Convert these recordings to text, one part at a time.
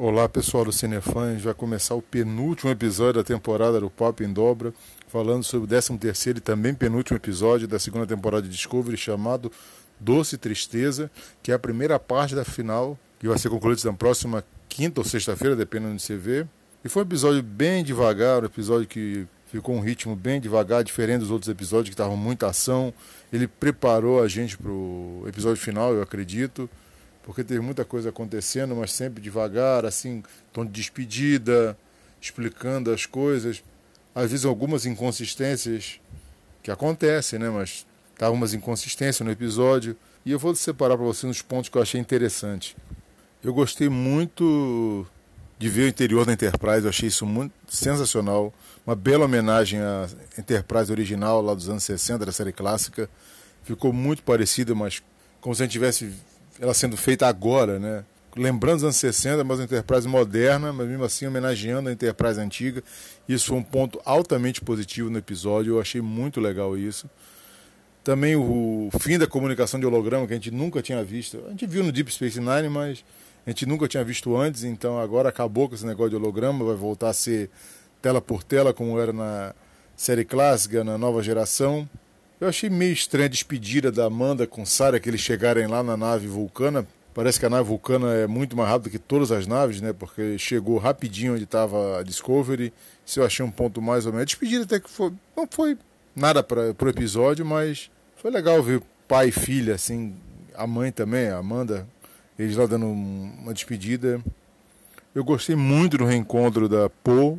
Olá pessoal do Cinefãs, vai começar o penúltimo episódio da temporada do Pop em Dobra, falando sobre o 13 terceiro e também penúltimo episódio da segunda temporada de Discovery, chamado Doce Tristeza, que é a primeira parte da final, que vai ser concluída na próxima quinta ou sexta-feira, dependendo de você ver. E foi um episódio bem devagar, um episódio que ficou um ritmo bem devagar, diferente dos outros episódios que estavam muita ação. Ele preparou a gente para o episódio final, eu acredito porque teve muita coisa acontecendo, mas sempre devagar, assim, tom de despedida, explicando as coisas. Às vezes algumas inconsistências que acontecem, né? Mas tá umas inconsistências no episódio. E eu vou separar para você uns pontos que eu achei interessante. Eu gostei muito de ver o interior da Enterprise, eu achei isso muito sensacional. Uma bela homenagem à Enterprise original lá dos anos 60, da série clássica. Ficou muito parecida, mas como se a gente tivesse ela sendo feita agora, né? Lembrando os anos 60, mas uma Enterprise moderna, mas mesmo assim homenageando a Enterprise antiga. Isso foi um ponto altamente positivo no episódio, eu achei muito legal isso. Também o fim da comunicação de holograma, que a gente nunca tinha visto. A gente viu no Deep Space Nine, mas a gente nunca tinha visto antes, então agora acabou com esse negócio de holograma, vai voltar a ser tela por tela, como era na série clássica, na nova geração. Eu achei meio estranha a despedida da Amanda com Sarah, que eles chegarem lá na nave Vulcana. Parece que a nave Vulcana é muito mais rápida que todas as naves, né? Porque chegou rapidinho onde estava a Discovery. Isso eu achei um ponto mais ou menos. A despedida até que foi. Não foi nada para o episódio, mas foi legal ver pai e filha, assim. A mãe também, a Amanda, eles lá dando uma despedida. Eu gostei muito do reencontro da Poe,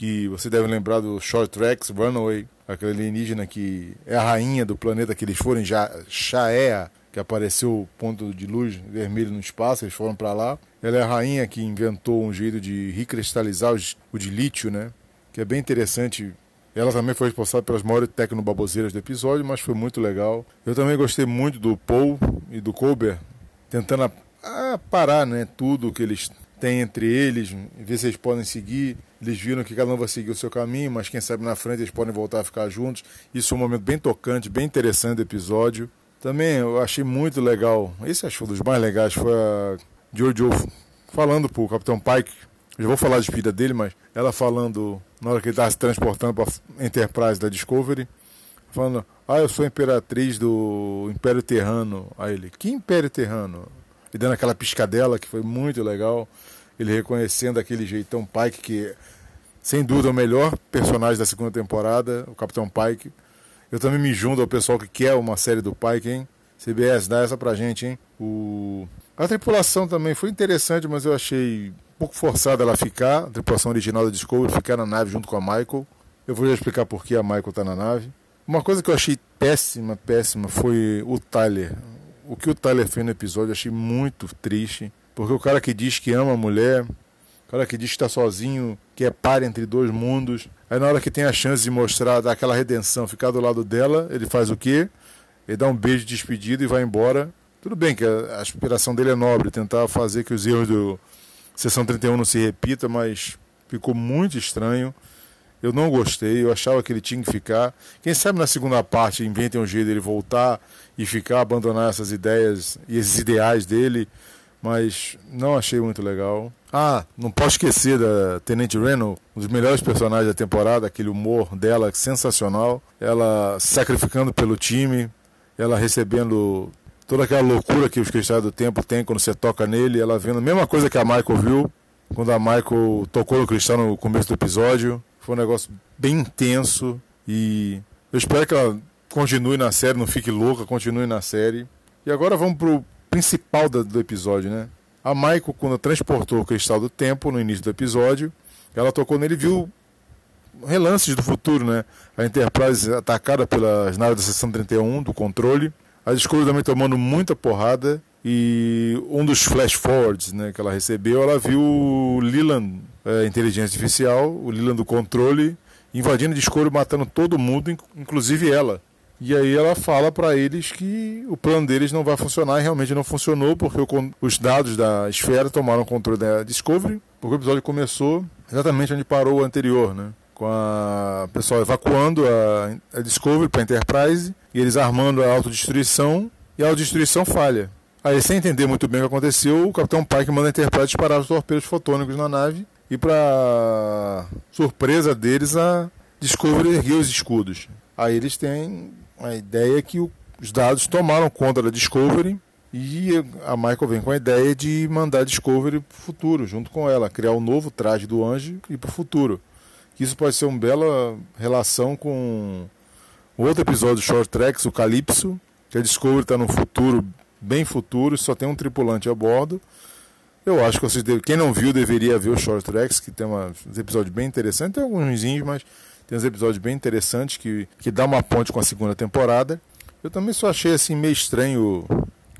que você deve lembrar do Short Tracks, Runaway aquele alienígena que é a rainha do planeta que eles foram, já Shaea, que apareceu o ponto de luz vermelho no espaço, eles foram para lá. Ela é a rainha que inventou um jeito de recristalizar o de lítio, né? Que é bem interessante. Ela também foi responsável pelas maiores tecnobaboseiras do episódio, mas foi muito legal. Eu também gostei muito do Paul e do Colbert tentando a, a parar, né, tudo que eles tem entre eles, ver se eles podem seguir. Eles viram que cada um vai seguir o seu caminho, mas quem sabe na frente eles podem voltar a ficar juntos. Isso é um momento bem tocante, bem interessante do episódio. Também eu achei muito legal, esse acho um dos mais legais, foi a Jojo falando pro Capitão Pike. Eu já vou falar de vida dele, mas ela falando na hora que ele estava se transportando para Enterprise da Discovery, falando: Ah, eu sou imperatriz do Império Terrano. Aí ele: Que Império Terrano? E dando aquela piscadela que foi muito legal ele reconhecendo aquele jeitão Pike, que sem dúvida é o melhor personagem da segunda temporada, o Capitão Pike. Eu também me junto ao pessoal que quer uma série do Pike, hein? CBS, dá essa pra gente, hein? O... A tripulação também foi interessante, mas eu achei um pouco forçada ela ficar, a tripulação original da Discovery, ficar na nave junto com a Michael. Eu vou já explicar por que a Michael tá na nave. Uma coisa que eu achei péssima, péssima, foi o Tyler. O que o Tyler fez no episódio achei muito triste. Porque o cara que diz que ama a mulher, o cara que diz que está sozinho, que é par entre dois mundos, aí na hora que tem a chance de mostrar, dar aquela redenção, ficar do lado dela, ele faz o quê? Ele dá um beijo de despedida e vai embora. Tudo bem que a aspiração dele é nobre, tentar fazer que os erros do Sessão 31 não se repita, mas ficou muito estranho. Eu não gostei, eu achava que ele tinha que ficar. Quem sabe na segunda parte inventem um jeito dele voltar e ficar, abandonar essas ideias e esses ideais dele mas não achei muito legal. Ah, não posso esquecer da Tenente Reno, um dos melhores personagens da temporada, aquele humor dela sensacional. Ela sacrificando pelo time, ela recebendo toda aquela loucura que os cristais do tempo têm quando você toca nele, ela vendo a mesma coisa que a Michael viu quando a Michael tocou no cristal no começo do episódio. Foi um negócio bem intenso e eu espero que ela continue na série, não fique louca, continue na série. E agora vamos pro principal do, do episódio, né? A Michael, quando transportou o cristal do tempo no início do episódio, ela tocou nele e viu relances do futuro, né? A Enterprise atacada pelas naves da seção 31 do controle, a Discovery também tomando muita porrada e um dos flash forwards, né, que ela recebeu, ela viu Leland, é, inteligência artificial, o Leland do controle, invadindo a Discovery, matando todo mundo, inclusive ela. E aí ela fala para eles que o plano deles não vai funcionar e realmente não funcionou porque os dados da esfera tomaram controle da Discovery, porque o episódio começou exatamente onde parou o anterior, né? Com a pessoal evacuando a, a Discovery para Enterprise e eles armando a autodestruição e a autodestruição falha. Aí, sem entender muito bem o que aconteceu, o Capitão Pike manda a Enterprise disparar os torpedos fotônicos na nave e, para surpresa deles, a Discovery ergueu os escudos. Aí eles têm a ideia que os dados tomaram conta da Discovery e a Michael vem com a ideia de mandar a Discovery para o futuro, junto com ela, criar um novo traje do anjo e para o futuro. Isso pode ser uma bela relação com outro episódio do Short Tracks, o Calypso, que a Discovery está no futuro, bem futuro, só tem um tripulante a bordo. Eu acho que vocês deve... quem não viu deveria ver o Short Tracks, que tem uma... uns episódios bem interessantes, tem alguns mas tem uns episódios bem interessantes que, que dá uma ponte com a segunda temporada. Eu também só achei assim meio estranho.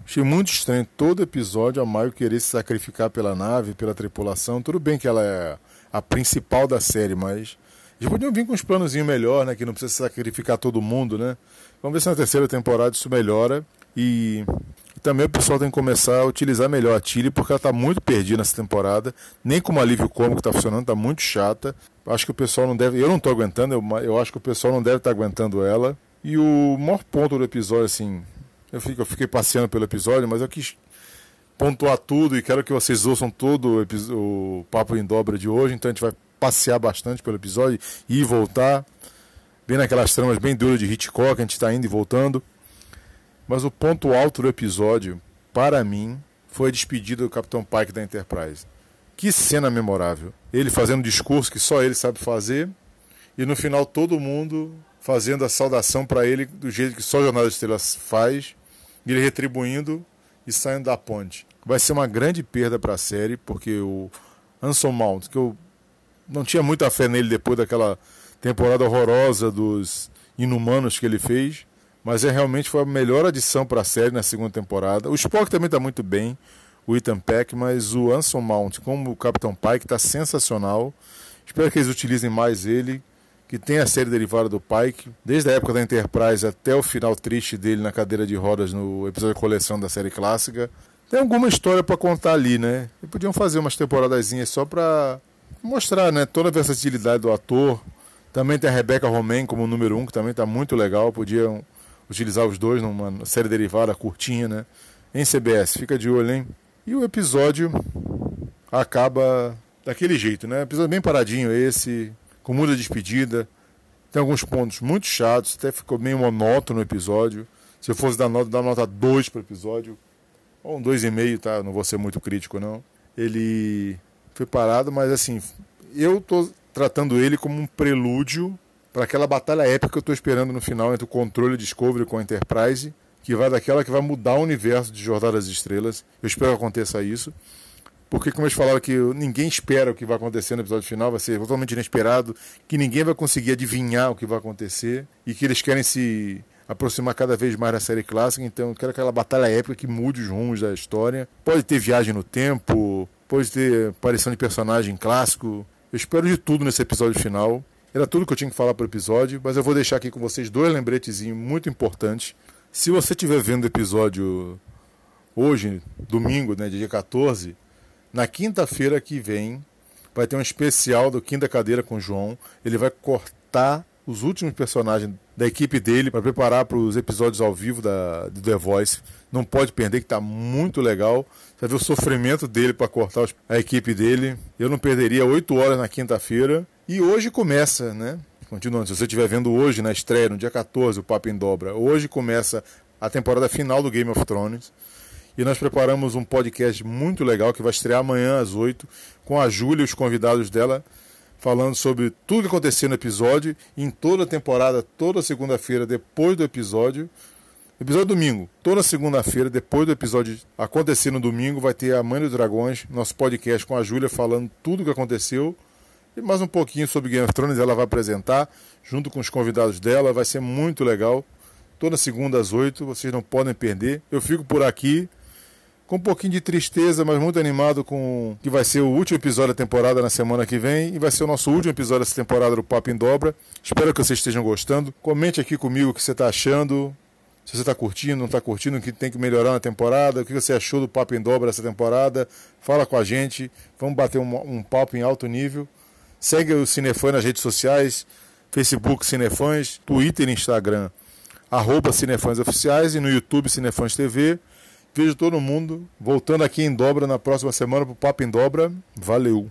Achei muito estranho todo episódio a Maio querer se sacrificar pela nave, pela tripulação. Tudo bem que ela é a principal da série, mas eles podiam vir com uns planozinhos melhor, né? Que não precisa sacrificar todo mundo, né? Vamos ver se na terceira temporada isso melhora. E também o pessoal tem que começar a utilizar melhor a Tilly, porque ela está muito perdida nessa temporada. Nem como alívio cômico está funcionando, está muito chata. Acho que o pessoal não deve. Eu não estou aguentando, eu, eu, acho que o pessoal não deve estar tá aguentando ela. E o maior ponto do episódio, assim. Eu, fico, eu fiquei passeando pelo episódio, mas eu quis pontuar tudo e quero que vocês ouçam todo o, o Papo em Dobra de hoje. Então a gente vai passear bastante pelo episódio, e voltar. Bem naquelas tramas bem duras de Hitchcock, a gente está indo e voltando. Mas o ponto alto do episódio, para mim, foi a despedida do Capitão Pike da Enterprise. Que cena memorável. Ele fazendo um discurso que só ele sabe fazer, e no final todo mundo fazendo a saudação para ele do jeito que só o Jornal das Estrelas faz, e ele retribuindo e saindo da ponte. Vai ser uma grande perda para a série, porque o Anson Mount, que eu não tinha muita fé nele depois daquela temporada horrorosa dos Inumanos que ele fez, mas é realmente foi a melhor adição para a série na segunda temporada. O Spock também está muito bem o Ethan Peck, mas o Anson Mount como o Capitão Pike está sensacional. Espero que eles utilizem mais ele, que tem a série derivada do Pike, desde a época da Enterprise até o final triste dele na cadeira de rodas no episódio de coleção da série clássica. Tem alguma história para contar ali, né? E podiam fazer umas temporadazinhas só para mostrar, né, toda a versatilidade do ator. Também tem a Rebecca Romain como número um, que também está muito legal. Podiam utilizar os dois numa série derivada curtinha, né? Em CBS, fica de olho, hein? E o episódio acaba daquele jeito, né? Episódio bem paradinho esse, com muita despedida. Tem alguns pontos muito chatos, até ficou meio monótono o episódio. Se eu fosse dar nota, dar nota 2 para o episódio, ou um 2,5, tá? Não vou ser muito crítico, não. Ele foi parado, mas assim, eu tô tratando ele como um prelúdio para aquela batalha épica que eu estou esperando no final entre o controle Discovery com a Enterprise que vai daquela que vai mudar o universo de Jornada das Estrelas. Eu espero que aconteça isso. Porque, como eles falaram que ninguém espera o que vai acontecer no episódio final, vai ser totalmente inesperado, que ninguém vai conseguir adivinhar o que vai acontecer e que eles querem se aproximar cada vez mais da série clássica. Então, eu quero aquela batalha épica que mude os rumos da história. Pode ter viagem no tempo, pode ter aparição de personagem clássico. Eu espero de tudo nesse episódio final. Era tudo que eu tinha que falar para o episódio, mas eu vou deixar aqui com vocês dois lembretezinhos muito importantes se você estiver vendo o episódio hoje, domingo, né, dia 14, na quinta-feira que vem vai ter um especial do Quinta Cadeira com o João. Ele vai cortar os últimos personagens da equipe dele para preparar para os episódios ao vivo da, do The Voice. Não pode perder, que está muito legal. Você vai ver o sofrimento dele para cortar a equipe dele. Eu não perderia 8 horas na quinta-feira. E hoje começa, né? Continuando, se você estiver vendo hoje na estreia, no dia 14, o Papo em Dobra, hoje começa a temporada final do Game of Thrones. E nós preparamos um podcast muito legal que vai estrear amanhã às 8, com a Júlia e os convidados dela, falando sobre tudo que aconteceu no episódio, em toda a temporada, toda segunda-feira, depois do episódio. Episódio domingo, toda segunda-feira, depois do episódio acontecer no domingo, vai ter a Mãe dos Dragões, nosso podcast com a Júlia, falando tudo o que aconteceu e mais um pouquinho sobre Game of Thrones ela vai apresentar, junto com os convidados dela, vai ser muito legal. Toda segunda às oito, vocês não podem perder. Eu fico por aqui, com um pouquinho de tristeza, mas muito animado com que vai ser o último episódio da temporada na semana que vem e vai ser o nosso último episódio dessa temporada do Papo em Dobra. Espero que vocês estejam gostando. Comente aqui comigo o que você está achando, se você está curtindo, não está curtindo, o que tem que melhorar na temporada, o que você achou do Papo em Dobra essa temporada. Fala com a gente, vamos bater um, um papo em alto nível. Segue o Cinefãs nas redes sociais, Facebook Cinefãs, Twitter e Instagram, arroba Cinefãs Oficiais e no YouTube Cinefãs TV. Vejo todo mundo voltando aqui em dobra na próxima semana pro Papo em Dobra. Valeu!